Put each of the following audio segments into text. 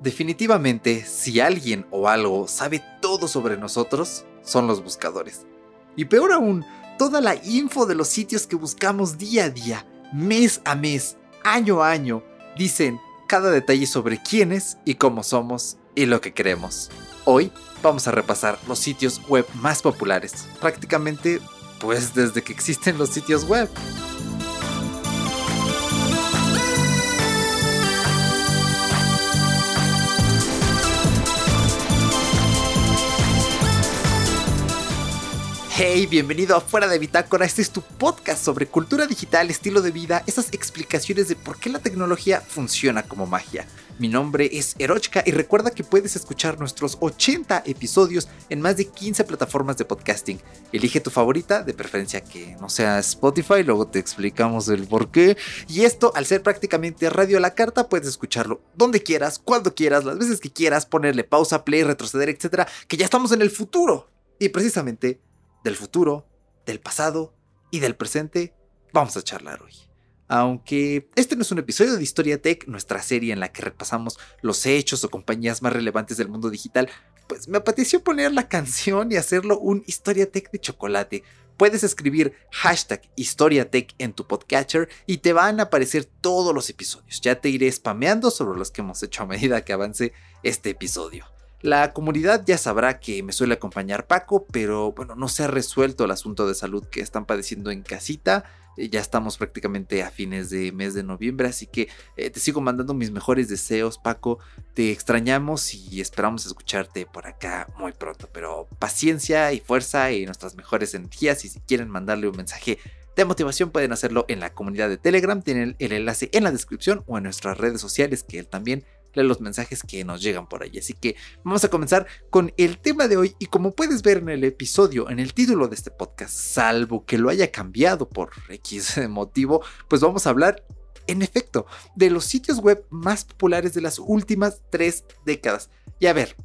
Definitivamente, si alguien o algo sabe todo sobre nosotros, son los buscadores. Y peor aún, toda la info de los sitios que buscamos día a día, mes a mes, año a año, dicen cada detalle sobre quiénes y cómo somos y lo que queremos. Hoy vamos a repasar los sitios web más populares, prácticamente pues desde que existen los sitios web. Hey, bienvenido a Fuera de Bitácora. Este es tu podcast sobre cultura digital, estilo de vida, esas explicaciones de por qué la tecnología funciona como magia. Mi nombre es Erochka y recuerda que puedes escuchar nuestros 80 episodios en más de 15 plataformas de podcasting. Elige tu favorita, de preferencia que no sea Spotify, luego te explicamos el por qué. Y esto, al ser prácticamente radio a la carta, puedes escucharlo donde quieras, cuando quieras, las veces que quieras, ponerle pausa, play, retroceder, etcétera, que ya estamos en el futuro. Y precisamente del futuro, del pasado y del presente, vamos a charlar hoy. Aunque este no es un episodio de Historia Tech, nuestra serie en la que repasamos los hechos o compañías más relevantes del mundo digital, pues me apeteció poner la canción y hacerlo un Historia Tech de chocolate. Puedes escribir hashtag HistoriaTech en tu podcatcher y te van a aparecer todos los episodios. Ya te iré spameando sobre los que hemos hecho a medida que avance este episodio. La comunidad ya sabrá que me suele acompañar Paco, pero bueno, no se ha resuelto el asunto de salud que están padeciendo en casita. Eh, ya estamos prácticamente a fines de mes de noviembre, así que eh, te sigo mandando mis mejores deseos, Paco. Te extrañamos y esperamos escucharte por acá muy pronto. Pero paciencia y fuerza y nuestras mejores energías. Y si quieren mandarle un mensaje de motivación pueden hacerlo en la comunidad de Telegram, tienen el enlace en la descripción o en nuestras redes sociales que él también los mensajes que nos llegan por ahí. Así que vamos a comenzar con el tema de hoy y como puedes ver en el episodio, en el título de este podcast, salvo que lo haya cambiado por X motivo, pues vamos a hablar en efecto, de los sitios web más populares de las últimas tres décadas. Y a ver,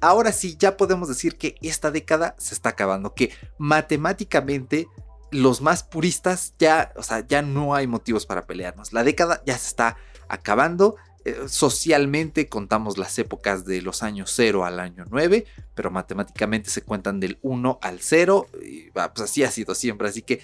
ahora sí ya podemos decir que esta década se está acabando, que matemáticamente los más puristas ya, o sea, ya no hay motivos para pelearnos. La década ya se está acabando socialmente contamos las épocas de los años 0 al año 9, pero matemáticamente se cuentan del 1 al 0. Y, pues así ha sido siempre. Así que,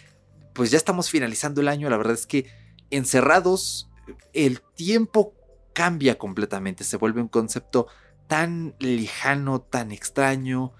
pues ya estamos finalizando el año. La verdad es que encerrados, el tiempo cambia completamente. Se vuelve un concepto tan lejano, tan extraño,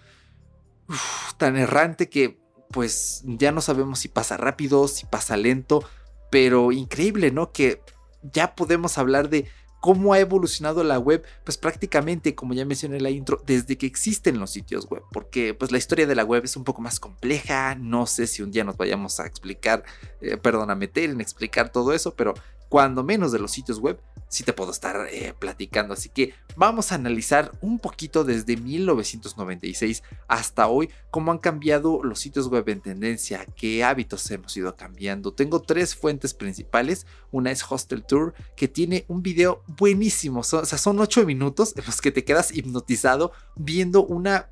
tan errante que, pues ya no sabemos si pasa rápido, si pasa lento. Pero increíble, ¿no? Que ya podemos hablar de cómo ha evolucionado la web, pues prácticamente, como ya mencioné en la intro, desde que existen los sitios web, porque pues la historia de la web es un poco más compleja, no sé si un día nos vayamos a explicar, eh, perdón, a meter en explicar todo eso, pero cuando menos de los sitios web, sí te puedo estar eh, platicando. Así que vamos a analizar un poquito desde 1996 hasta hoy cómo han cambiado los sitios web en tendencia, qué hábitos hemos ido cambiando. Tengo tres fuentes principales. Una es Hostel Tour, que tiene un video buenísimo. o sea, son ocho minutos en los que te quedas hipnotizado viendo una,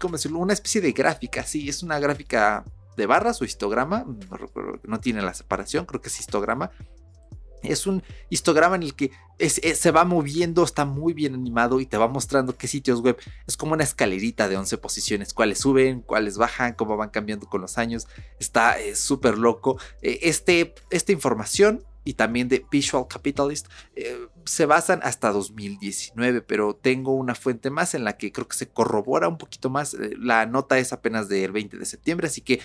¿cómo decirlo? Una especie de gráfica. Sí, es una gráfica de barras o histograma, no, no tiene la separación, creo que es histograma, es un histograma en el que se va moviendo, está muy bien animado y te va mostrando qué sitios web. Es como una escalerita de 11 posiciones, cuáles suben, cuáles bajan, cómo van cambiando con los años. Está eh, súper loco. Eh, este, esta información y también de Visual Capitalist eh, se basan hasta 2019, pero tengo una fuente más en la que creo que se corrobora un poquito más. la nota es apenas del 20 de septiembre, así que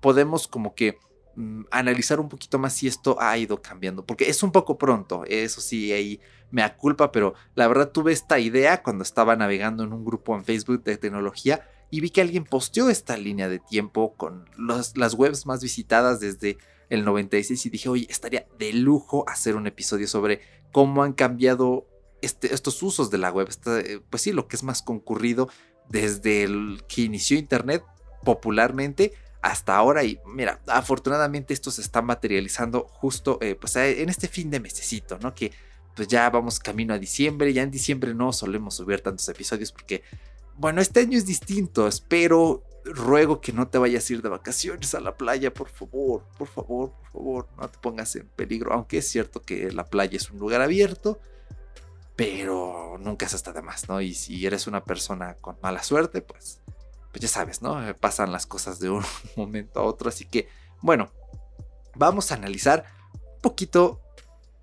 podemos como que Mm, analizar un poquito más si esto ha ido cambiando, porque es un poco pronto, eso sí, ahí me aculpa, pero la verdad tuve esta idea cuando estaba navegando en un grupo en Facebook de tecnología y vi que alguien posteó esta línea de tiempo con las webs más visitadas desde el 96 y dije, oye, estaría de lujo hacer un episodio sobre cómo han cambiado este, estos usos de la web, este, pues sí, lo que es más concurrido desde el que inició Internet popularmente hasta ahora y mira, afortunadamente esto se está materializando justo eh, pues eh, en este fin de mesecito, ¿no? Que pues ya vamos camino a diciembre, ya en diciembre no solemos subir tantos episodios porque, bueno, este año es distinto, espero, ruego que no te vayas a ir de vacaciones a la playa, por favor, por favor, por favor, no te pongas en peligro, aunque es cierto que la playa es un lugar abierto, pero nunca es hasta de más, ¿no? Y si eres una persona con mala suerte, pues, pues ya sabes, ¿no? Pasan las cosas de un momento a otro, así que, bueno, vamos a analizar un poquito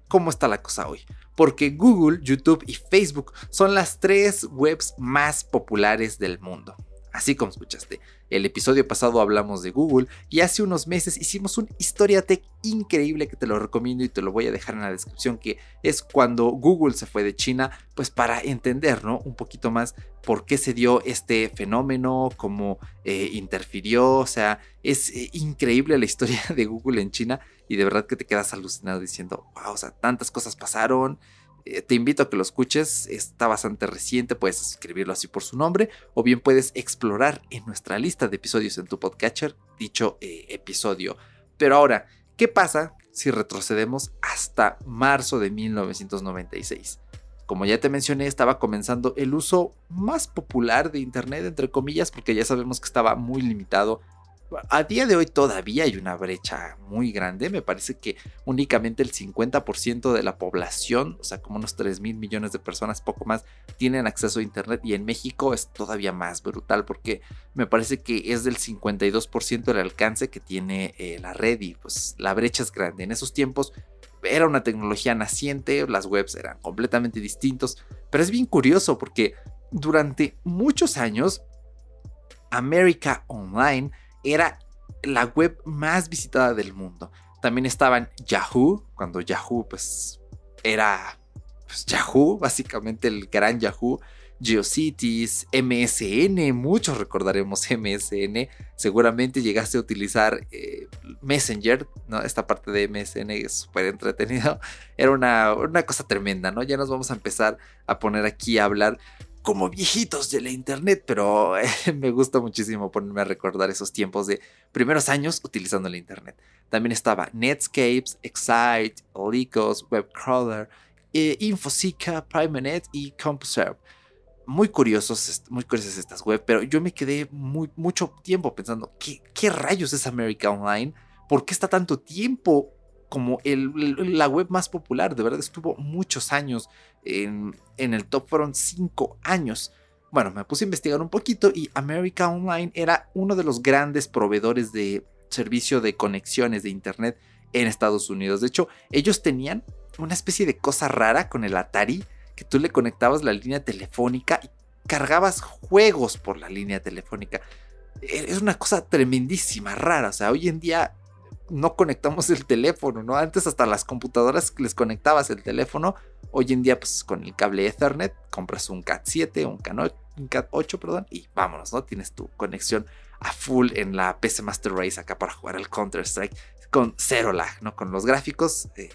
cómo está la cosa hoy. Porque Google, YouTube y Facebook son las tres webs más populares del mundo. Así como escuchaste, el episodio pasado hablamos de Google y hace unos meses hicimos un Historia Tech increíble que te lo recomiendo y te lo voy a dejar en la descripción, que es cuando Google se fue de China, pues para entender ¿no? un poquito más por qué se dio este fenómeno, cómo eh, interfirió, o sea, es eh, increíble la historia de Google en China y de verdad que te quedas alucinado diciendo, wow, o sea, tantas cosas pasaron. Eh, te invito a que lo escuches, está bastante reciente, puedes escribirlo así por su nombre, o bien puedes explorar en nuestra lista de episodios en tu podcatcher dicho eh, episodio. Pero ahora, ¿qué pasa si retrocedemos hasta marzo de 1996? Como ya te mencioné, estaba comenzando el uso más popular de Internet, entre comillas, porque ya sabemos que estaba muy limitado a día de hoy todavía hay una brecha muy grande. Me parece que únicamente el 50% de la población, o sea, como unos 3 mil millones de personas, poco más, tienen acceso a Internet. Y en México es todavía más brutal porque me parece que es del 52% el alcance que tiene eh, la red y pues la brecha es grande. En esos tiempos era una tecnología naciente, las webs eran completamente distintos, pero es bien curioso porque durante muchos años América Online era la web más visitada del mundo. También estaban Yahoo, cuando Yahoo pues era pues, Yahoo, básicamente el gran Yahoo. GeoCities, MSN, muchos recordaremos MSN, seguramente llegaste a utilizar eh, Messenger, ¿no? Esta parte de MSN es súper entretenido, era una, una cosa tremenda, ¿no? Ya nos vamos a empezar a poner aquí a hablar como viejitos de la internet, pero eh, me gusta muchísimo ponerme a recordar esos tiempos de primeros años utilizando la internet. También estaba Netscapes, Excite, Lycos, Webcrawler, eh, PrimeNet y CompuServe. Muy curiosos, muy curiosas estas web, pero yo me quedé muy, mucho tiempo pensando, ¿qué, ¿qué rayos es America Online? ¿Por qué está tanto tiempo como la web más popular. De verdad estuvo muchos años en, en el top, fueron 5 años. Bueno, me puse a investigar un poquito y America Online era uno de los grandes proveedores de servicio de conexiones de Internet en Estados Unidos. De hecho, ellos tenían una especie de cosa rara con el Atari, que tú le conectabas la línea telefónica y cargabas juegos por la línea telefónica. E, es una cosa tremendísima, rara. O sea, hoy en día no conectamos el teléfono, ¿no? Antes hasta las computadoras les conectabas el teléfono. Hoy en día, pues con el cable Ethernet, compras un CAT 7, un CAT 8, perdón, y vámonos, ¿no? Tienes tu conexión a full en la PC Master Race acá para jugar al Counter-Strike con cero lag, ¿no? Con los gráficos eh,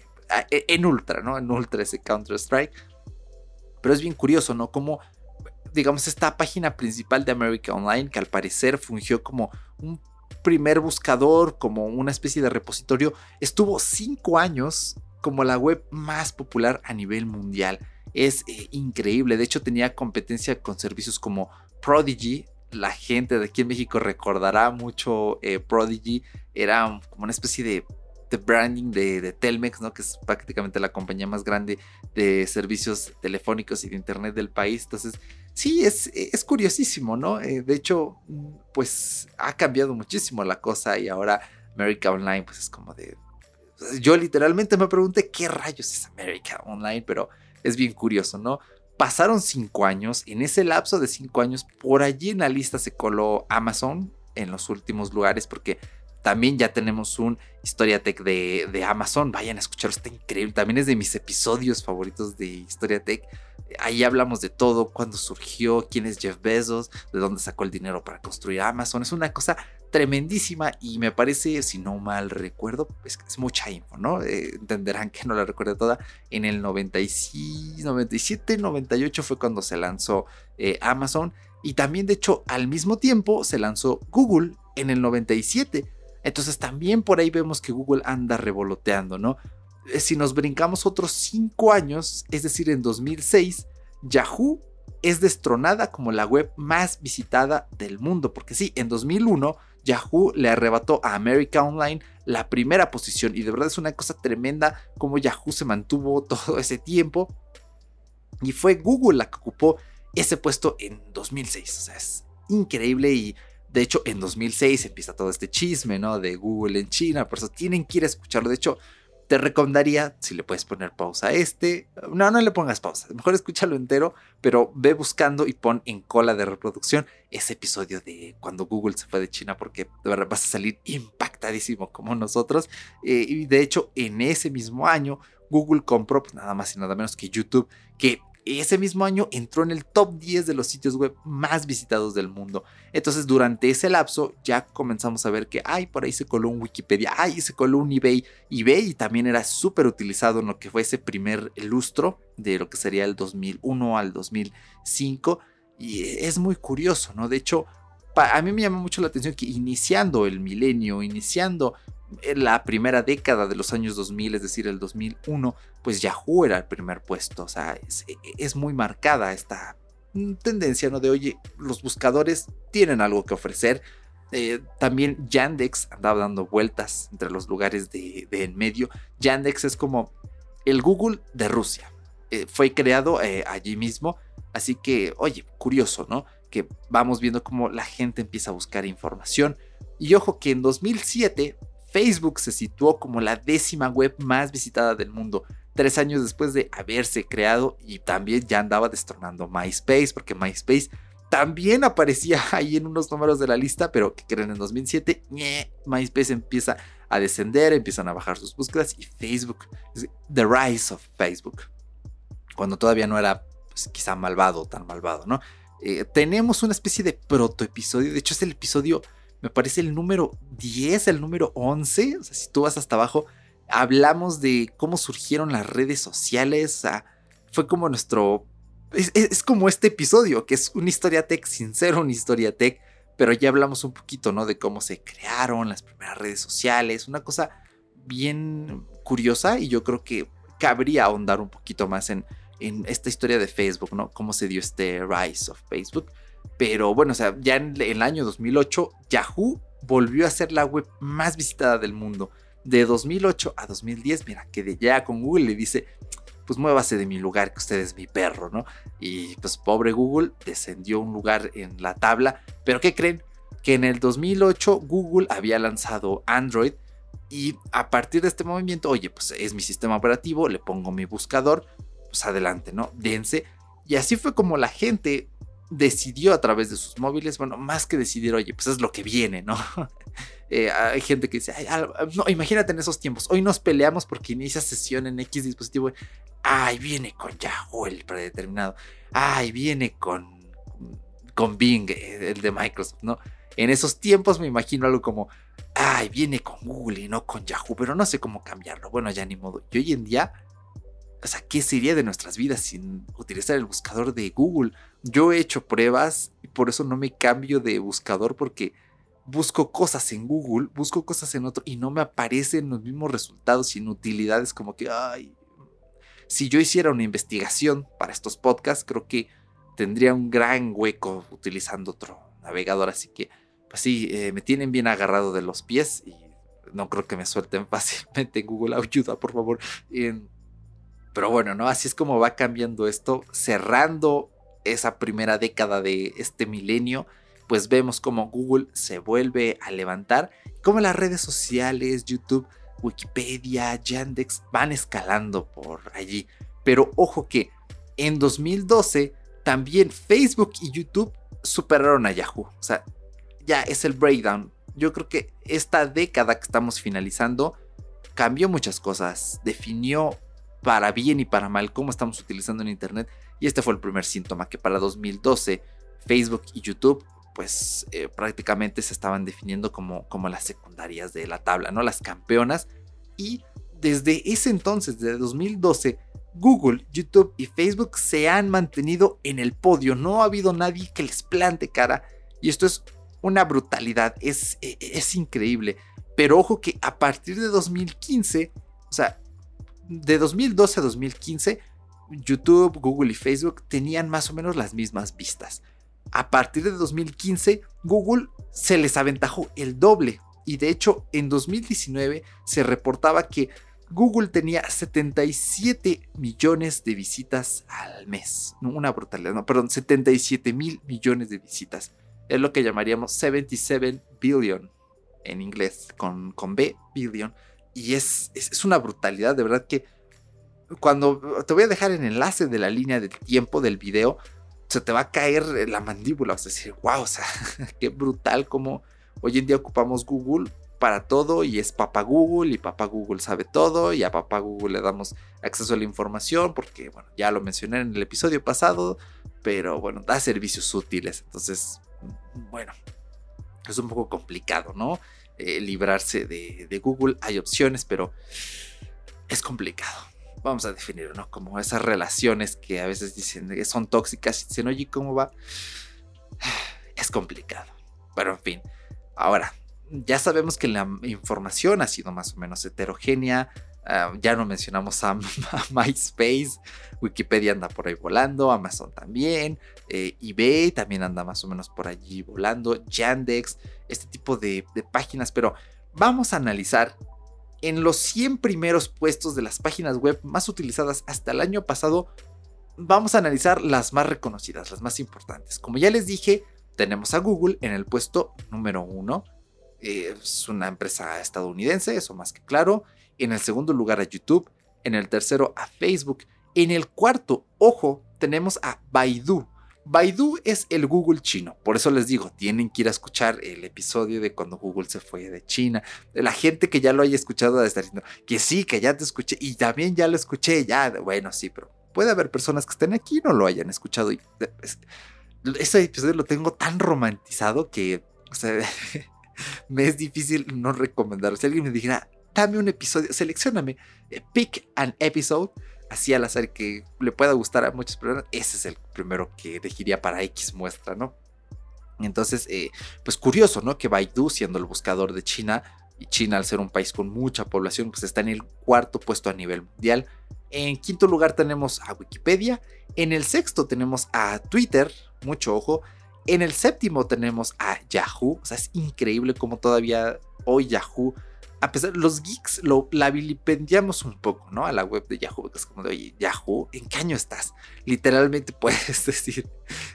e, en ultra, ¿no? En ultra ese Counter-Strike. Pero es bien curioso, ¿no? Como, digamos, esta página principal de America Online, que al parecer fungió como un primer buscador, como una especie de repositorio, estuvo cinco años como la web más popular a nivel mundial. Es eh, increíble, de hecho tenía competencia con servicios como Prodigy. La gente de aquí en México recordará mucho eh, Prodigy. Era como una especie de, branding de, Telmex, ¿no? que es prácticamente la compañía más grande de servicios telefónicos y de internet del país. Entonces sí, es, es curiosísimo, ¿no? Eh, de hecho, pues ha cambiado muchísimo la cosa y ahora America Online, pues es como de... Yo literalmente me pregunté qué rayos es America Online, pero es bien curioso, ¿no? Pasaron cinco años, en ese lapso de cinco años, por allí en la lista se coló Amazon en los últimos lugares, porque también ya tenemos un Historia Tech de, de Amazon. Vayan a escucharlo, está increíble. También es de mis episodios favoritos de Historia Tech. Ahí hablamos de todo, cuándo surgió, quién es Jeff Bezos, de dónde sacó el dinero para construir Amazon. Es una cosa tremendísima y me parece, si no mal recuerdo, es, es mucha info, ¿no? Eh, entenderán que no la recuerdo toda. En el 97, 98 fue cuando se lanzó eh, Amazon y también, de hecho, al mismo tiempo se lanzó Google en el 97. Entonces también por ahí vemos que Google anda revoloteando, ¿no? Eh, si nos brincamos otros 5 años, es decir, en 2006, Yahoo es destronada como la web más visitada del mundo, porque sí, en 2001 Yahoo le arrebató a America Online la primera posición y de verdad es una cosa tremenda como Yahoo se mantuvo todo ese tiempo. Y fue Google la que ocupó ese puesto en 2006. O sea, es increíble y de hecho en 2006 empieza todo este chisme, ¿no? De Google en China, por eso tienen que ir a escucharlo. De hecho, te recomendaría, si le puedes poner pausa a este, no, no le pongas pausa, mejor escúchalo entero, pero ve buscando y pon en cola de reproducción ese episodio de cuando Google se fue de China, porque de vas a salir impactadísimo como nosotros. Eh, y de hecho, en ese mismo año, Google compró pues, nada más y nada menos que YouTube, que ese mismo año entró en el top 10 de los sitios web más visitados del mundo. Entonces durante ese lapso ya comenzamos a ver que, ay, por ahí se coló un Wikipedia, ay, se coló un eBay. eBay también era súper utilizado en lo que fue ese primer lustro de lo que sería el 2001 al 2005. Y es muy curioso, ¿no? De hecho, a mí me llama mucho la atención que iniciando el milenio, iniciando la primera década de los años 2000, es decir, el 2001, pues Yahoo era el primer puesto. O sea, es, muy marcada esta tendencia, ¿no? De, oye, los buscadores tienen algo que ofrecer. Eh, también Yandex andaba dando vueltas entre los lugares de, en medio. Yandex es como el Google de Rusia. Eh, fue creado eh, allí mismo. Así que, oye, curioso, ¿no? Que vamos viendo cómo la gente empieza a buscar información. Y ojo que en 2007 Facebook se situó como la décima web más visitada del mundo, tres años después de haberse creado y también ya andaba destronando MySpace, porque MySpace también aparecía ahí en unos números de la lista, pero que creen en 2007, MySpace empieza a descender, empiezan a bajar sus búsquedas y Facebook, The Rise of Facebook, cuando todavía no era pues, quizá malvado, tan malvado, ¿no? Eh, tenemos una especie de protoepisodio, de hecho es el episodio me parece el número 10, el número 11, o sea, si tú vas hasta abajo, hablamos de cómo surgieron las redes sociales, fue como nuestro... Es, como este episodio, que es una historia tech sin una historia tech, pero ya hablamos un poquito, ¿no? De cómo se crearon las primeras redes sociales, una cosa bien curiosa y yo creo que cabría ahondar un poquito más en, en esta historia de Facebook, ¿no? Cómo se dio este rise of Facebook. Pero bueno, o sea, ya en el año 2008, Yahoo volvió a ser la web más visitada del mundo. De 2008 a 2010, mira, que de ya con Google le dice, pues muévase de mi lugar, que usted es mi perro, ¿no? Y pues pobre Google descendió un lugar en la tabla. Pero ¿qué creen? Que en el 2008 Google había lanzado Android y a partir de este movimiento, oye, pues es mi sistema operativo, le pongo mi buscador, pues adelante, ¿no? Dense. Y así fue como la gente decidió a través de sus móviles, bueno, más que decidir, oye, pues es lo que viene, ¿no? Eh, hay gente que dice, no, imagínate en esos tiempos, hoy nos peleamos porque inicia sesión en X dispositivo, ay, viene con Yahoo el predeterminado, ay, viene con, con Bing, eh, el de Microsoft, ¿no? En esos tiempos me imagino algo como, ay, viene con Google y no con Yahoo, pero no sé cómo cambiarlo, bueno, ya ni modo. Y hoy en día o sea, ¿qué sería de nuestras vidas sin utilizar el buscador de Google? Yo he hecho pruebas y por eso no me cambio de buscador porque busco cosas en Google, busco cosas en otro y no me aparecen los mismos resultados sin utilidades como que, ay, si yo hiciera una investigación para estos podcasts, creo que tendría un gran hueco utilizando otro navegador, así que, pues sí, eh, me tienen bien agarrado de los pies y no creo que me suelten fácilmente Google ayuda, por favor. Pero bueno, ¿no? Así es como va cambiando esto, cerrando esa primera década de este milenio, pues vemos como Google se vuelve a levantar, como las redes sociales, YouTube, Wikipedia, Yandex van escalando por allí. Pero ojo que en 2012 también Facebook y YouTube superaron a Yahoo. O sea, ya es el breakdown. Yo creo que esta década que estamos finalizando cambió muchas cosas, definió para bien y para mal cómo estamos utilizando en Internet. Y este fue el primer síntoma que para 2012 Facebook y YouTube pues eh, prácticamente se estaban definiendo como, como las secundarias de la tabla, ¿no? Las campeonas. Y desde ese entonces, desde 2012, Google, YouTube y Facebook se han mantenido en el podio. No ha habido nadie que les plante cara. Y esto es una brutalidad, es, e, es increíble. Pero ojo que a partir de 2015, o sea, de 2012 a 2015, YouTube, Google y Facebook tenían más o menos las mismas vistas. A partir de 2015, Google se les aventajó el doble. Y de hecho, en 2019 se reportaba que Google tenía 77 millones de visitas al mes. una brutalidad, no, perdón, 77 mil millones de visitas. Es lo que llamaríamos 77 billion en inglés, con, con B, billion. Y es, es, una brutalidad, de verdad que cuando te voy a dejar el enlace de la línea de tiempo del video, se te va a caer la mandíbula, vas a decir, wow, o sea, qué brutal como hoy en día ocupamos Google para todo y es papá Google y papá Google sabe todo y a papá Google le damos acceso a la información porque, bueno, ya lo mencioné en el episodio pasado, pero bueno, da servicios útiles. Entonces, bueno, es un poco complicado, ¿no? Eh, librarse de, Google. Hay opciones, pero es complicado vamos a definirlo, ¿no? Como esas relaciones que a veces dicen que son tóxicas y dicen, oye, ¿cómo va? Es complicado. Pero en fin, ahora, ya sabemos que la información ha sido más o menos heterogénea. Ah, ya no mencionamos a, MySpace, Wikipedia anda por ahí volando, Amazon también, eh, eBay también anda más o menos por allí volando, Yandex, este tipo de, páginas, pero vamos a analizar en los 100 primeros puestos de las páginas web más utilizadas hasta el año pasado, vamos a analizar las más reconocidas, las más importantes. Como ya les dije, tenemos a Google en el puesto número 1 es una empresa estadounidense, eso más que claro. En el segundo lugar a YouTube. En el tercero a Facebook. En el cuarto, ojo, tenemos a Baidu. Baidu es el Google chino, por eso les digo, tienen que ir a escuchar el episodio de cuando Google se fue de China. La gente que ya lo haya escuchado de estar diciendo que sí, que ya te escuché y también ya lo escuché, ya, bueno, sí, pero puede haber personas que estén aquí y no lo hayan escuchado. Y ese episodio lo tengo tan romantizado que, o sea, me es difícil no recomendarlo. Si alguien me dijera, dame un episodio, seleccioname, eh, pick an episode, así al azar que le pueda gustar a muchas personas, ese es el primero que elegiría para X muestra, ¿no? Entonces, eh, pues curioso, ¿no? Que Baidu, siendo el buscador de China, y China al ser un país con mucha población, pues está en el cuarto puesto a nivel mundial. En quinto lugar tenemos a Wikipedia. En el sexto tenemos a Twitter, mucho ojo. En el séptimo tenemos a Yahoo. O sea, es increíble cómo todavía hoy Yahoo, a pesar los geeks, lo, la vilipendiamos un poco, ¿no? A la web de Yahoo, es como de, oye, Yahoo, ¿en qué año estás? Literalmente puedes decir,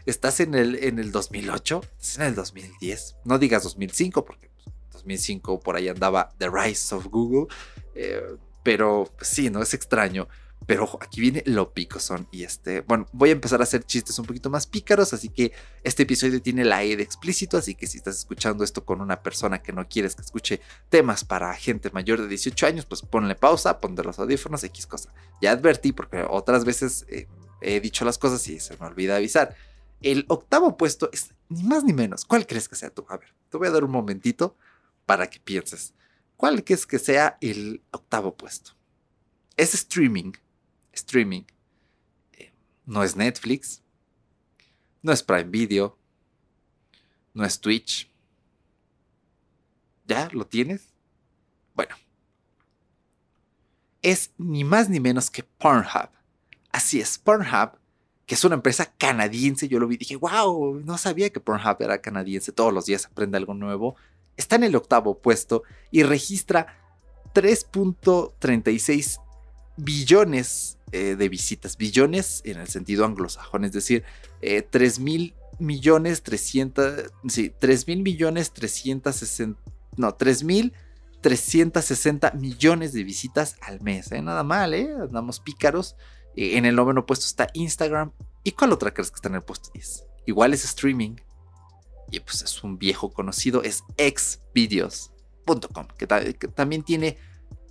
¿estás en el, en el 2008? ¿Estás en el 2010? No digas 2005, porque 2005 pues, por ahí andaba The Rise of Google. Eh, pero pues, sí, ¿no? Es extraño. Pero ojo, aquí viene lo son Y este, bueno, voy a empezar a hacer chistes un poquito más pícaros. Así que este episodio tiene la E de explícito. Así que si estás escuchando esto con una persona que no quieres que escuche temas para gente mayor de 18 años, pues ponle pausa, ponte los audífonos, X cosa. Ya advertí, porque otras veces eh, he dicho las cosas y se me olvida avisar. El octavo puesto es ni más ni menos. ¿Cuál crees que sea tú? A ver, te voy a dar un momentito para que pienses. ¿Cuál crees que sea el octavo puesto? Es streaming streaming. Eh, no es Netflix, no es Prime Video, no es Twitch. ¿Ya lo tienes? Bueno, es ni más ni menos que Pornhub. Así es, Pornhub, que es una empresa canadiense, yo lo vi y dije, wow, no sabía que Pornhub era canadiense, todos los días aprende algo nuevo. Está en el octavo puesto y registra 3.36 billones eh, de visitas, billones en el sentido anglosajón, es decir, 3 eh, mil millones 300, sí, 3 mil millones 360, no, 3 mil 360 millones de visitas al mes, ¿eh? nada mal, ¿eh? andamos pícaros. en el noveno puesto está Instagram. ¿Y cuál otra crees que está en el puesto 10? Igual es streaming. Y pues es un viejo conocido, es xvideos.com, que, que también tiene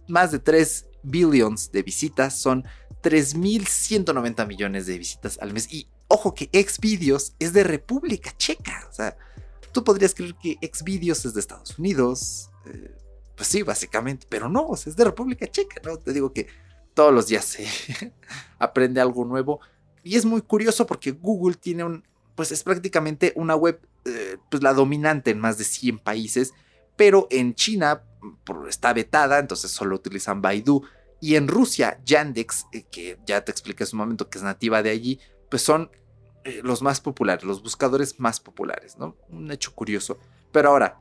más de 3 billions de visitas, son 3.190 millones de visitas al mes. Y ojo que Xvideos es de República Checa. O sea, tú podrías creer que Xvideos es de Estados Unidos. Eh, pues sí, básicamente, pero no, es de República Checa, ¿no? Te digo que todos los días se aprende algo nuevo. Y es muy curioso porque Google tiene un, pues es prácticamente una web, eh, pues la dominante en más de 100 países, pero en China está vetada, entonces solo utilizan Baidu. Y en Rusia, Yandex, eh, que ya te expliqué hace un momento que es nativa de allí, pues son eh, los más populares, los buscadores más populares, ¿no? Un hecho curioso. Pero ahora,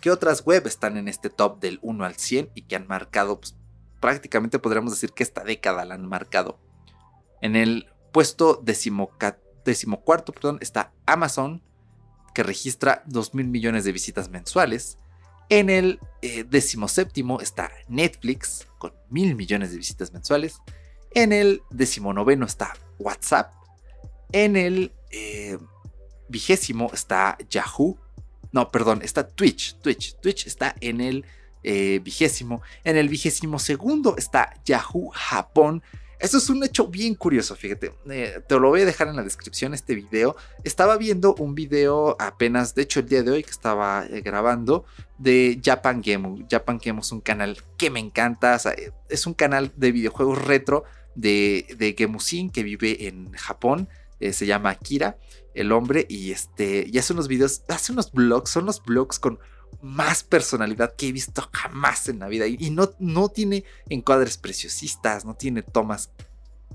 ¿qué otras web están en este top del 1 al 100 y que han marcado pues, prácticamente podríamos decir que esta década la han marcado. En el puesto decimocuarto perdón, está Amazon, que registra 2 mil millones de visitas mensuales. En el eh, está Netflix, con mil millones de visitas mensuales. En el decimonoveno está WhatsApp. En el eh, vigésimo está Yahoo. No, perdón, está Twitch. Twitch. Twitch está en el eh, vigésimo. En el vigésimo segundo está Yahoo Japón. Esto es un hecho bien curioso, fíjate. Eh, te lo voy a dejar en la descripción este video. Estaba viendo un video apenas, de hecho el día de hoy que estaba eh, grabando, de Japan Game. Japan Game es un canal que me encanta. es un canal de videojuegos retro de, de Gemusin que vive en Japón. se llama Akira, el hombre, y este, y hace unos videos, hace unos blogs, son los blogs con más personalidad que he visto jamás en la vida. Y, no, no tiene encuadres preciosistas, no tiene tomas.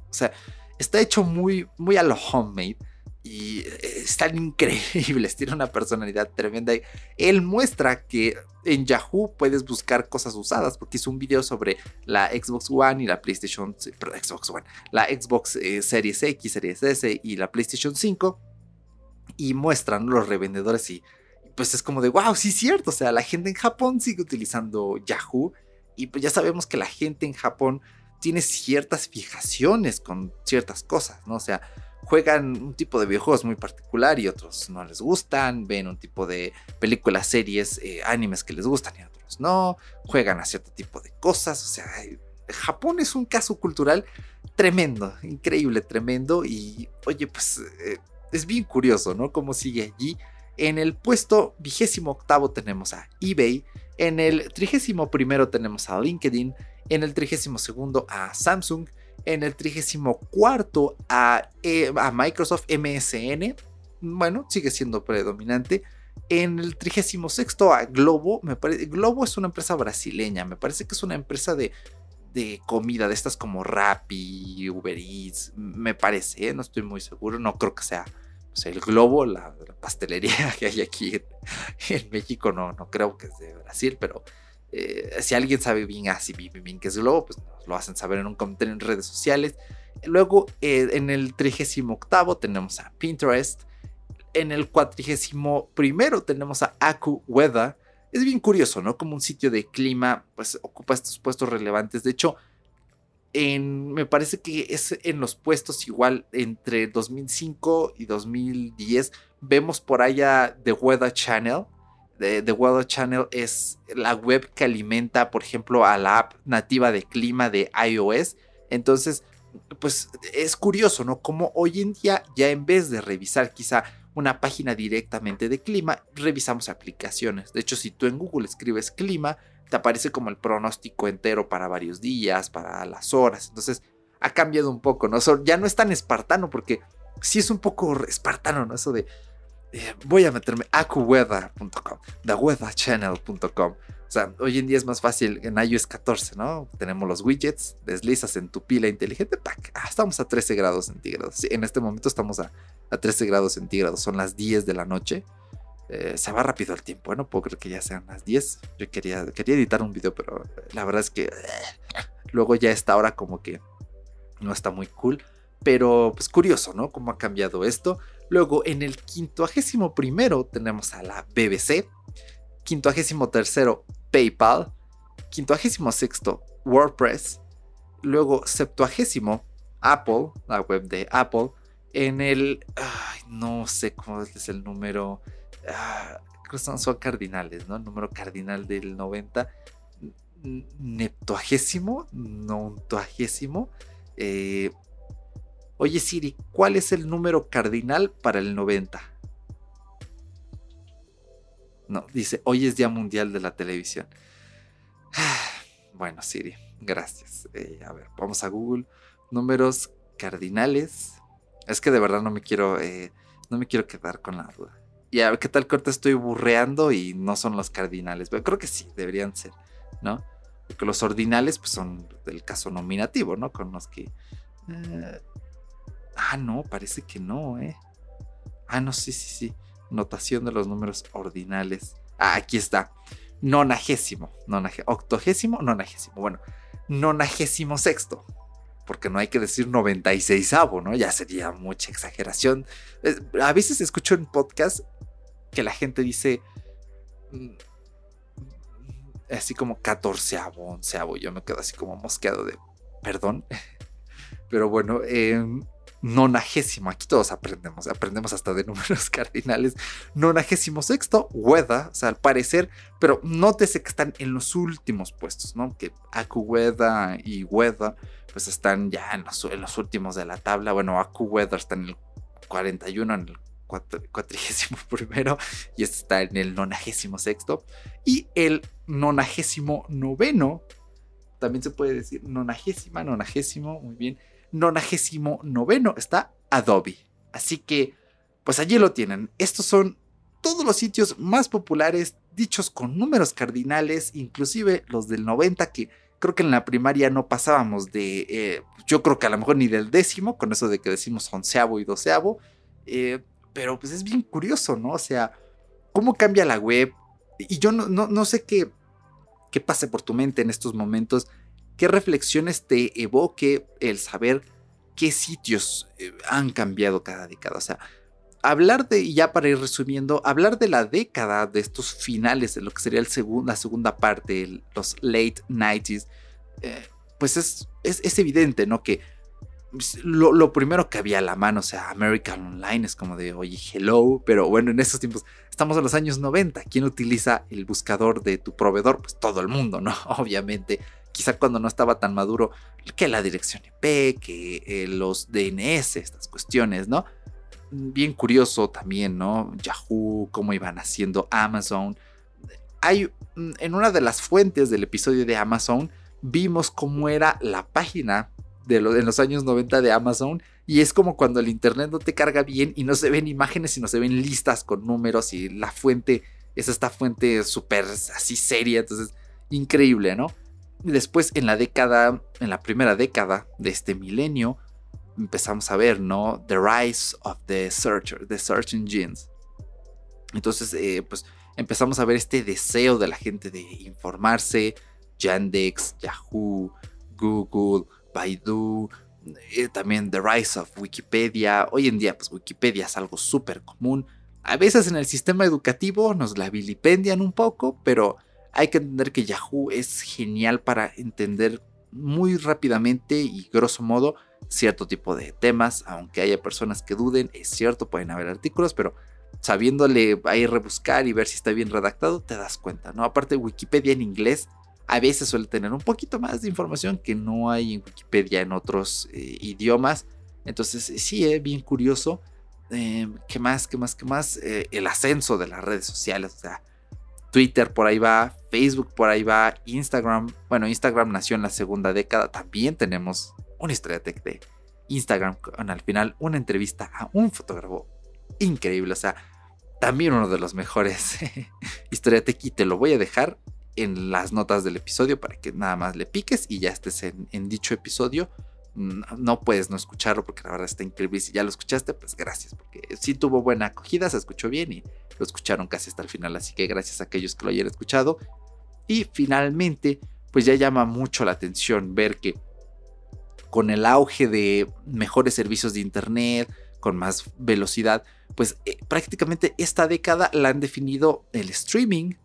O sea, está hecho muy, muy a lo homemade. Y eh, están increíbles, tiene una personalidad tremenda. Él muestra que en Yahoo puedes buscar cosas usadas, porque hizo un video sobre la Xbox One y la PlayStation, perdón, Xbox One, la Xbox eh, Series X, Series S y la PlayStation 5. Y muestran los revendedores y pues es como de, wow, sí es cierto, o sea, la gente en Japón sigue utilizando Yahoo y pues ya sabemos que la gente en Japón tiene ciertas fijaciones con ciertas cosas, ¿no? O sea, juegan un tipo de videojuegos muy particular y otros no les gustan, ven un tipo de películas, series, eh, animes que les gustan y otros no, juegan a cierto tipo de cosas, o sea, Japón es un caso cultural tremendo, increíble, tremendo y oye, pues eh, es bien curioso, ¿no? Cómo sigue allí en el puesto vigésimo octavo tenemos a eBay. En el trigésimo primero tenemos a LinkedIn. En el trigésimo segundo a Samsung. En el trigésimo cuarto a, eh, Microsoft MSN. Bueno, sigue siendo predominante. En el trigésimo sexto a Globo. Me parece, Globo es una empresa brasileña. Me parece que es una empresa de, de comida, de estas como Rappi, Uber Eats. Me parece, ¿eh? no estoy muy seguro. No creo que sea el globo, la, pastelería que hay aquí en, México, no, no creo que es de Brasil, pero eh, si alguien sabe bien así bien, bien que es globo, pues nos lo hacen saber en un comentario en redes sociales. Luego, eh, en el 38 tenemos a Pinterest. En el 41 tenemos a AccuWeather. Es bien curioso, ¿no? Como un sitio de clima, pues ocupa estos puestos relevantes. De hecho, me parece que es en los puestos igual entre 2005 y 2010. Vemos por allá The Weather Channel. The, Weather Channel es la web que alimenta, por ejemplo, a la app nativa de clima de iOS. Entonces, pues es curioso, ¿no? Como hoy en día ya en vez de revisar quizá una página directamente de clima, revisamos aplicaciones. De hecho, si tú en Google escribes clima, te aparece como el pronóstico entero para varios días, para las horas. Entonces ha cambiado un poco, ¿no? ya no es tan espartano porque sí es un poco espartano, ¿no? Eso de eh, voy a meterme acuweather.com, theweatherchannel.com. O sea, hoy en día es más fácil en iOS 14, ¿no? Tenemos los widgets, deslizas en tu pila inteligente. Ah, estamos a 13 grados centígrados. Sí, en este momento estamos a, a 13 grados centígrados, son las 10 de la noche. Eh, se va rápido el tiempo, ¿eh? no puedo creer que ya sean las 10. Yo quería, quería editar un video, pero la verdad es que luego ya esta hora como que no está muy cool. Pero pues curioso, ¿no? Cómo ha cambiado esto. Luego en el quintoagésimo primero tenemos a la BBC. Quintoagésimo tercero PayPal. Quintoagésimo sexto WordPress. Luego septuagésimo Apple, la web de Apple. En el... No sé cómo es el número ah, son, cardinales, ¿no? Número cardinal del 90. Neptuagésimo, nontuagésimo. Eh, oye Siri, ¿cuál es el número cardinal para el 90? No, dice, hoy es Día Mundial de la Televisión. Bueno, Siri, gracias. Eh, a ver, vamos a Google. Números cardinales. Es que de verdad no me quiero, eh, no me quiero quedar con la duda. Y qué tal corte estoy burreando y no son los cardinales. Pero creo que sí, deberían ser, ¿no? Porque los ordinales pues, son del caso nominativo, ¿no? Con los que... Eh, ah, no, parece que no, ¿eh? Ah, no, sí, sí, sí. Notación de los números ordinales. Ah, aquí está. Nonagésimo. Nonagésimo octogésimo, nonagésimo. Bueno, nonagésimo sexto. Porque no hay que decir 96 ¿no? Ya sería mucha exageración. A veces escucho en podcast que la gente dice mm, así como 14 onceavo. Yo me quedo así como mosqueado de perdón. Pero bueno, eh, nonagésimo, aquí todos aprendemos, aprendemos hasta de números cardinales. Nonagésimo sexto, Weda, o sea, al parecer, pero nótese que están en los últimos puestos, ¿no? Que Weda y Weda, pues están ya en los, en los últimos de la tabla. Bueno, Weda está en el 41, en el cuatrigésimo primero y este está en el nonagésimo sexto y el nonagésimo noveno también se puede decir nonagésima nonagésimo muy bien nonagésimo noveno está Adobe. Así que, pues allí lo tienen. Estos son todos los sitios más populares dichos con números cardinales, inclusive los del 90 que creo que en la primaria no pasábamos de, eh, yo creo que a lo mejor ni del décimo, con eso de que decimos onceavo y doceavo, eh, pero pues es bien curioso, ¿no? O sea, cómo cambia la web. Y yo no, no, no sé qué, qué pase por tu mente en estos momentos qué reflexiones te evoque el saber qué sitios eh, han cambiado cada década. O sea, hablar de, y ya para ir resumiendo, hablar de la década, de estos finales, de lo que sería el la segunda parte, los late 90s, eh, pues es, es, evidente, ¿no? Que lo, primero que había a la mano, o sea, American Online es como de, oye, hello, pero bueno, en estos tiempos estamos en los años 90. ¿Quién utiliza el buscador de tu proveedor? Pues todo el mundo, ¿no? Obviamente quizá cuando no estaba tan maduro, que la dirección IP, que eh, los DNS, estas cuestiones, ¿no? Bien curioso también, ¿no? Yahoo, cómo iban haciendo Amazon. Hay, mm, en una de las fuentes del episodio de Amazon, vimos cómo era la página de en los años 90 de Amazon y es como cuando el internet no te carga bien y no se ven imágenes sino se ven listas con números y la fuente es esta fuente súper así seria entonces increíble no después en la década, en la primera década de este milenio, empezamos a ver, ¿no? The rise of the searcher, the search engines. Entonces, eh, pues empezamos a ver este deseo de la gente de informarse, Yandex, Yahoo, Google, Baidu, eh, también The Rise of Wikipedia. Hoy en día, pues Wikipedia es algo súper común. A veces en el sistema educativo nos la vilipendian un poco, pero hay que entender que Yahoo es genial para entender muy rápidamente y grosso modo cierto tipo de temas, aunque haya personas que duden, es cierto, pueden haber artículos, pero sabiéndole ahí rebuscar y ver si está bien redactado, te das cuenta, ¿no? Aparte Wikipedia en inglés a veces suele tener un poquito más de información que no hay en Wikipedia en otros eh, idiomas, entonces sí, es bien curioso. Em, ¿Qué más? ¿Qué más? ¿Qué más? Eh, el ascenso de las redes sociales, o sea, Twitter por ahí va, Facebook por ahí va, Instagram. Bueno, Instagram nació en la segunda década. También tenemos una historia de Instagram con al final una entrevista a un fotógrafo increíble. O sea, también uno de los mejores historia tech y te lo voy a dejar en las notas del episodio para que nada más le piques y ya estés en, en dicho episodio no puedes no escucharlo porque la verdad está increíble. Si ya lo escuchaste, pues gracias, porque sí tuvo buena acogida, se escuchó bien y lo escucharon casi hasta el final. Así que gracias a aquellos que lo hayan escuchado. Y finalmente, pues ya llama mucho la atención ver que con el auge de mejores servicios de Internet, con más velocidad, pues eh, prácticamente esta década la han definido el streaming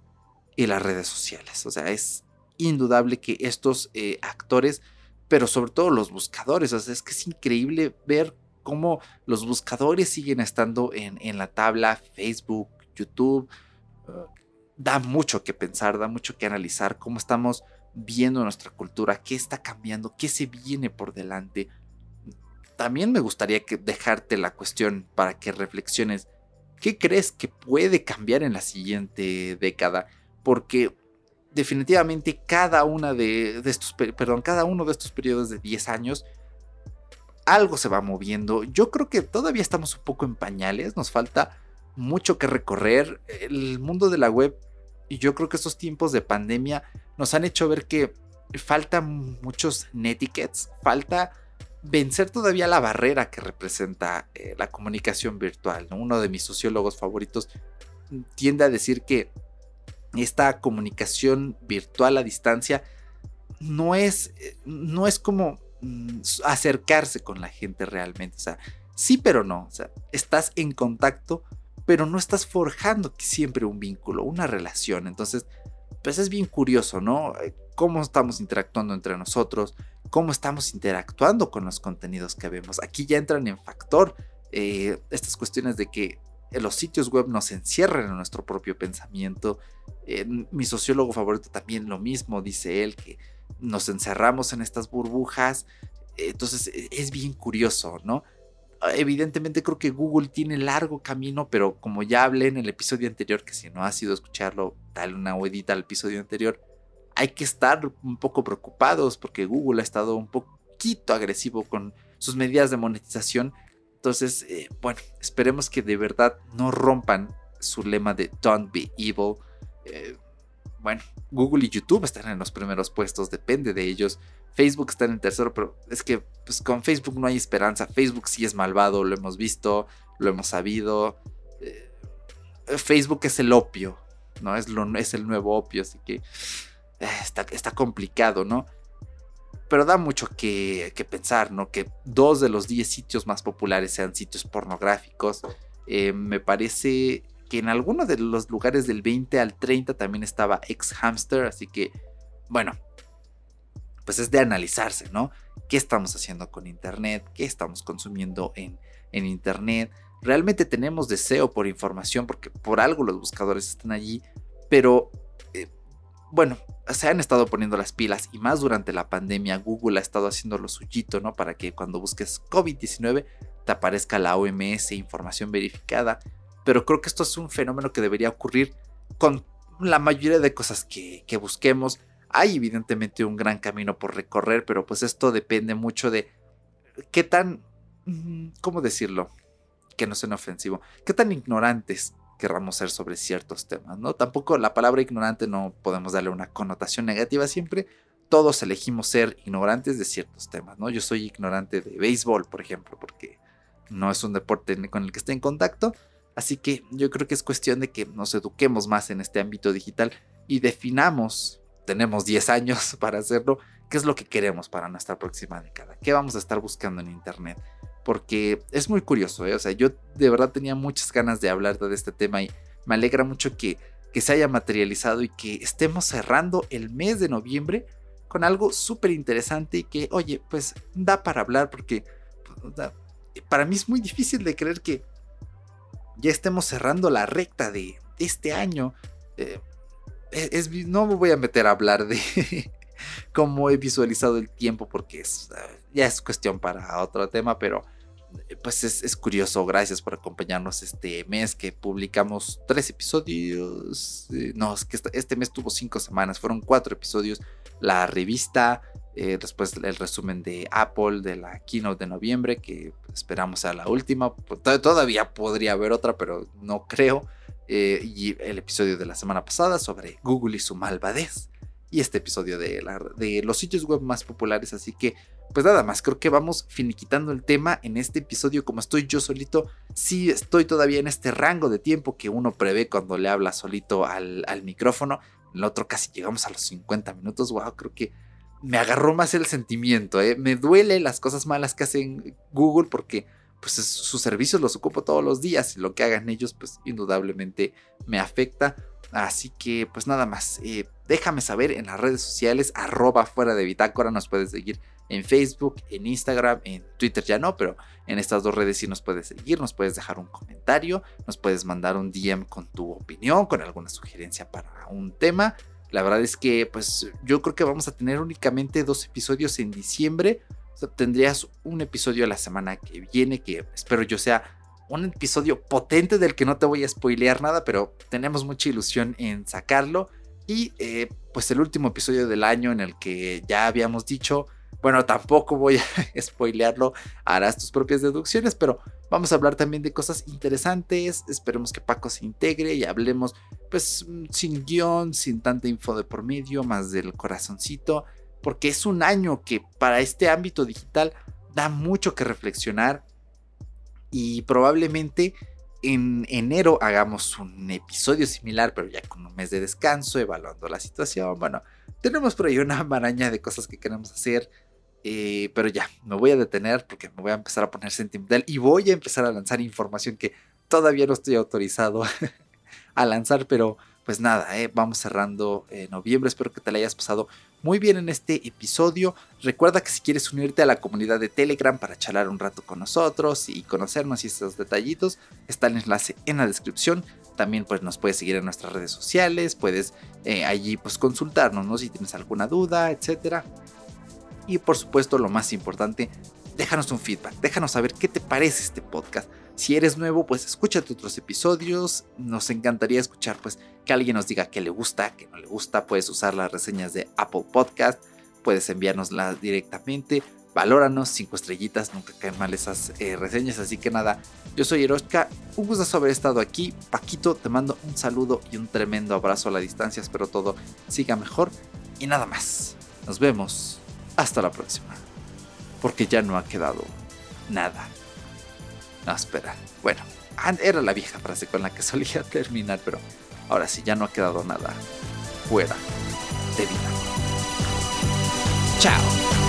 y las redes sociales. O sea, es indudable que estos eh, actores pero sobre todo los buscadores. O sea, es que es increíble ver cómo los buscadores siguen estando en, en la tabla, Facebook, YouTube. Uh, da mucho que pensar, da mucho que analizar cómo estamos viendo nuestra cultura, qué está cambiando, qué se viene por delante. También me gustaría que dejarte la cuestión para que reflexiones. ¿Qué crees que puede cambiar en la siguiente década? Porque definitivamente cada una de, estos, perdón, cada uno de estos periodos de 10 años, algo se va moviendo. Yo creo que todavía estamos un poco en pañales, nos falta mucho que recorrer. El mundo de la web y yo creo que estos tiempos de pandemia nos han hecho ver que faltan muchos netiquettes, falta vencer todavía la barrera que representa eh, la comunicación virtual. Uno de mis sociólogos favoritos tiende a decir que esta comunicación virtual a distancia no es, no es como mm, acercarse con la gente realmente. O sea, sí, pero no. O sea, estás en contacto, pero no estás forjando siempre un vínculo, una relación. Entonces, pues es bien curioso, ¿no? Eh, cómo estamos interactuando entre nosotros, cómo estamos interactuando con los contenidos que vemos. Aquí ya entran en factor eh, estas cuestiones de que los sitios web nos encierran en nuestro propio pensamiento. Eh, mi sociólogo favorito también lo mismo, dice él, que nos encerramos en estas burbujas. Entonces e, es bien curioso, ¿no? Evidentemente creo que Google tiene largo camino, pero como ya hablé en el episodio anterior, que si no has ido a escucharlo, dale una huedita al episodio anterior, hay que estar un poco preocupados porque Google ha estado un poquito agresivo con sus medidas de monetización. Entonces, eh, bueno, esperemos que de verdad no rompan su lema de Don't be evil. Eh, bueno, Google y YouTube están en los primeros puestos, depende de ellos. Facebook está en el tercero, pero es que pues, con Facebook no hay esperanza. Facebook sí es malvado, lo hemos visto, lo hemos sabido. Eh, Facebook es el opio, ¿no? Es, lo, es el nuevo opio, así que está, está, complicado, ¿no? Pero da mucho que, pensar, ¿no? Que dos de los 10 sitios más populares sean sitios pornográficos. Eh, me parece que en alguno de los lugares del 20 al 30 también estaba Ex Hamster, así que, bueno, pues es de analizarse, ¿no? ¿Qué estamos haciendo con Internet? ¿Qué estamos consumiendo en, en Internet? Realmente tenemos deseo por información porque por algo los buscadores están allí, pero eh, bueno, se han estado poniendo las pilas y más durante la pandemia Google ha estado haciendo lo suyito, ¿no? Para que cuando busques COVID-19 te aparezca la OMS información verificada pero creo que esto es un fenómeno que debería ocurrir con la mayoría de cosas que, busquemos. Hay evidentemente un gran camino por recorrer, pero pues esto depende mucho de qué tan, mm, ¿cómo decirlo? Que no sea ofensivo, qué tan ignorantes querramos ser sobre ciertos temas, ¿no? Tampoco la palabra ignorante no podemos darle una connotación negativa siempre. Todos elegimos ser ignorantes de ciertos temas, ¿no? Yo soy ignorante de béisbol, por ejemplo, porque no es un deporte con el que esté en contacto, Así que yo creo que es cuestión de que nos eduquemos más en este ámbito digital y definamos, tenemos 10 años para hacerlo, qué es lo que queremos para nuestra próxima década, qué vamos a estar buscando en Internet. Porque es muy curioso, ¿eh? o sea, yo de verdad tenía muchas ganas de hablar de este tema y me alegra mucho que, que se haya materializado y que estemos cerrando el mes de noviembre con algo súper interesante y que, oye, pues da para hablar porque pues, para mí es muy difícil de creer que ya estemos cerrando la recta de este año. Eh, no me voy a meter a hablar de cómo he visualizado el tiempo porque es, eh, ya es cuestión para otro tema, pero eh, pues es, curioso. Gracias por acompañarnos este mes que publicamos tres episodios. no, es que este mes tuvo cinco semanas, fueron cuatro episodios. La revista, eh, después el resumen de Apple de la keynote de noviembre, que esperamos a la última. Pues, todavía podría haber otra, pero no creo. Eh, y el episodio de la semana pasada sobre Google y su malvadez. Y este episodio de, de los sitios web más populares. Así que, pues nada más, creo que vamos finiquitando el tema en este episodio. Como estoy yo solito, sí estoy todavía en este rango de tiempo que uno prevé cuando le habla solito al, al micrófono. En el otro casi llegamos a los 50 minutos. Wow, creo que me agarró más el sentimiento, ¿eh? Me duele las cosas malas que hacen Google porque pues sus servicios los ocupo todos los días y lo que hagan ellos pues indudablemente me afecta. Así que pues nada más, eh, déjame saber en las redes sociales, arroba fuera de bitácora, nos puedes seguir en Facebook, en Instagram, en Twitter ya no, pero en estas dos redes sí nos puedes seguir, nos puedes dejar un comentario, nos puedes mandar un DM con tu opinión, con alguna sugerencia para un tema la verdad es que pues yo creo que vamos a tener únicamente dos episodios en diciembre. tendrías un episodio la semana que viene que espero yo sea un episodio potente del que no te voy a spoilear nada, pero tenemos mucha ilusión en sacarlo. Y eh, pues el último episodio del año en el que ya habíamos dicho bueno, tampoco voy a spoilearlo, harás tus propias deducciones, pero vamos a hablar también de cosas interesantes. Esperemos que Paco se integre y hablemos, pues, sin guion, sin tanta info de por medio, más del corazoncito, porque es un año que para este ámbito digital da mucho que reflexionar y probablemente en enero hagamos un episodio similar, pero ya con un mes de descanso, evaluando la situación. Bueno, tenemos por ahí una maraña de cosas que queremos hacer. Eh, pero ya, me voy a detener porque me voy a empezar a poner sentimental y voy a empezar a lanzar información que todavía no estoy autorizado a lanzar, pero pues nada, eh, vamos cerrando noviembre. Espero que te la hayas pasado muy bien en este episodio. Recuerda que si quieres unirte a la comunidad de Telegram para charlar un rato con nosotros y conocernos y estos detallitos, está el enlace en la descripción. También pues nos puedes seguir en nuestras redes sociales, puedes eh, allí pues consultarnos, ¿no? Si tienes alguna duda, etcétera. Y por supuesto lo más importante, déjanos un feedback, déjanos saber qué te parece este podcast. Si eres nuevo, pues escúchate otros episodios. Nos encantaría escuchar pues que alguien nos diga qué le gusta, qué no le gusta. Puedes usar las reseñas de Apple Podcast, puedes enviárnoslas directamente. Valóranos, cinco estrellitas, nunca caen mal esas eh, reseñas. Así que nada, yo soy Eroshka, un gusto haber estado aquí. Paquito, te mando un saludo y un tremendo abrazo a la distancia. Espero todo siga mejor. Y nada más, nos vemos. Hasta la próxima. Porque ya no ha quedado nada. No, espera. Bueno, era la vieja frase con la que solía terminar, pero ahora sí ya no ha quedado nada fuera de vida. Chao.